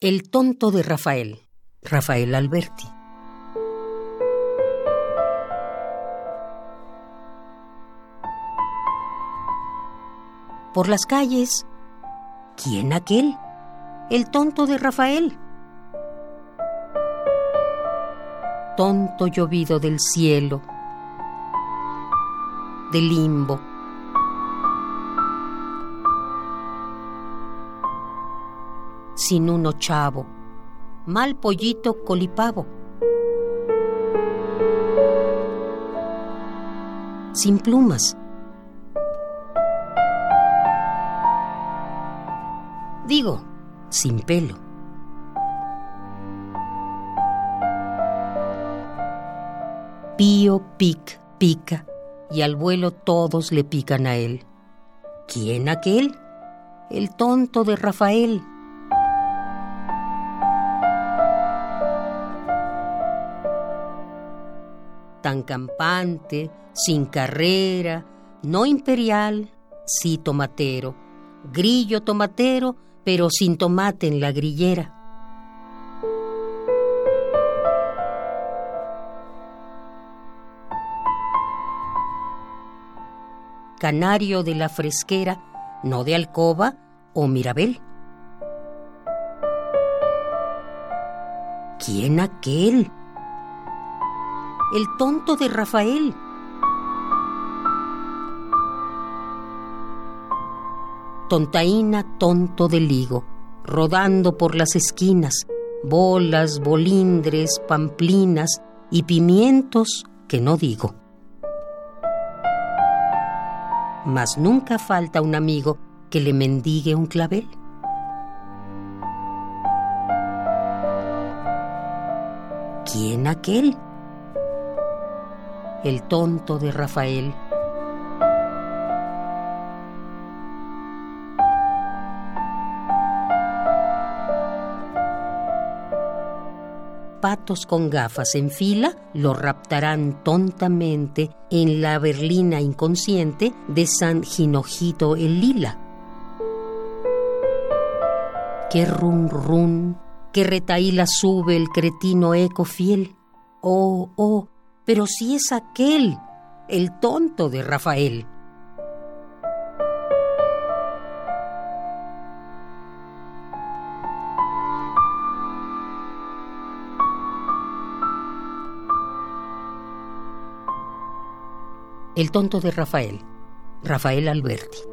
El tonto de Rafael, Rafael Alberti. Por las calles, ¿quién aquel? El tonto de Rafael. Tonto llovido del cielo, del limbo sin uno chavo, mal pollito colipavo. Sin plumas. Digo, sin pelo. Pío pic pica y al vuelo todos le pican a él. ¿Quién aquel? El tonto de Rafael. Tan campante, sin carrera, no imperial, sí tomatero, grillo tomatero, pero sin tomate en la grillera. Canario de la fresquera, no de alcoba o mirabel. ¿Quién aquel? El tonto de Rafael. Tontaína tonto de ligo, rodando por las esquinas, bolas, bolindres, pamplinas y pimientos que no digo. Mas nunca falta un amigo que le mendigue un clavel. ¿Quién aquel? El tonto de Rafael. Patos con gafas en fila lo raptarán tontamente en la berlina inconsciente de San Ginojito el Lila. Qué run run, qué retaíla sube el cretino eco fiel. Oh, oh, pero si es aquel, el tonto de Rafael. El tonto de Rafael, Rafael Alberti.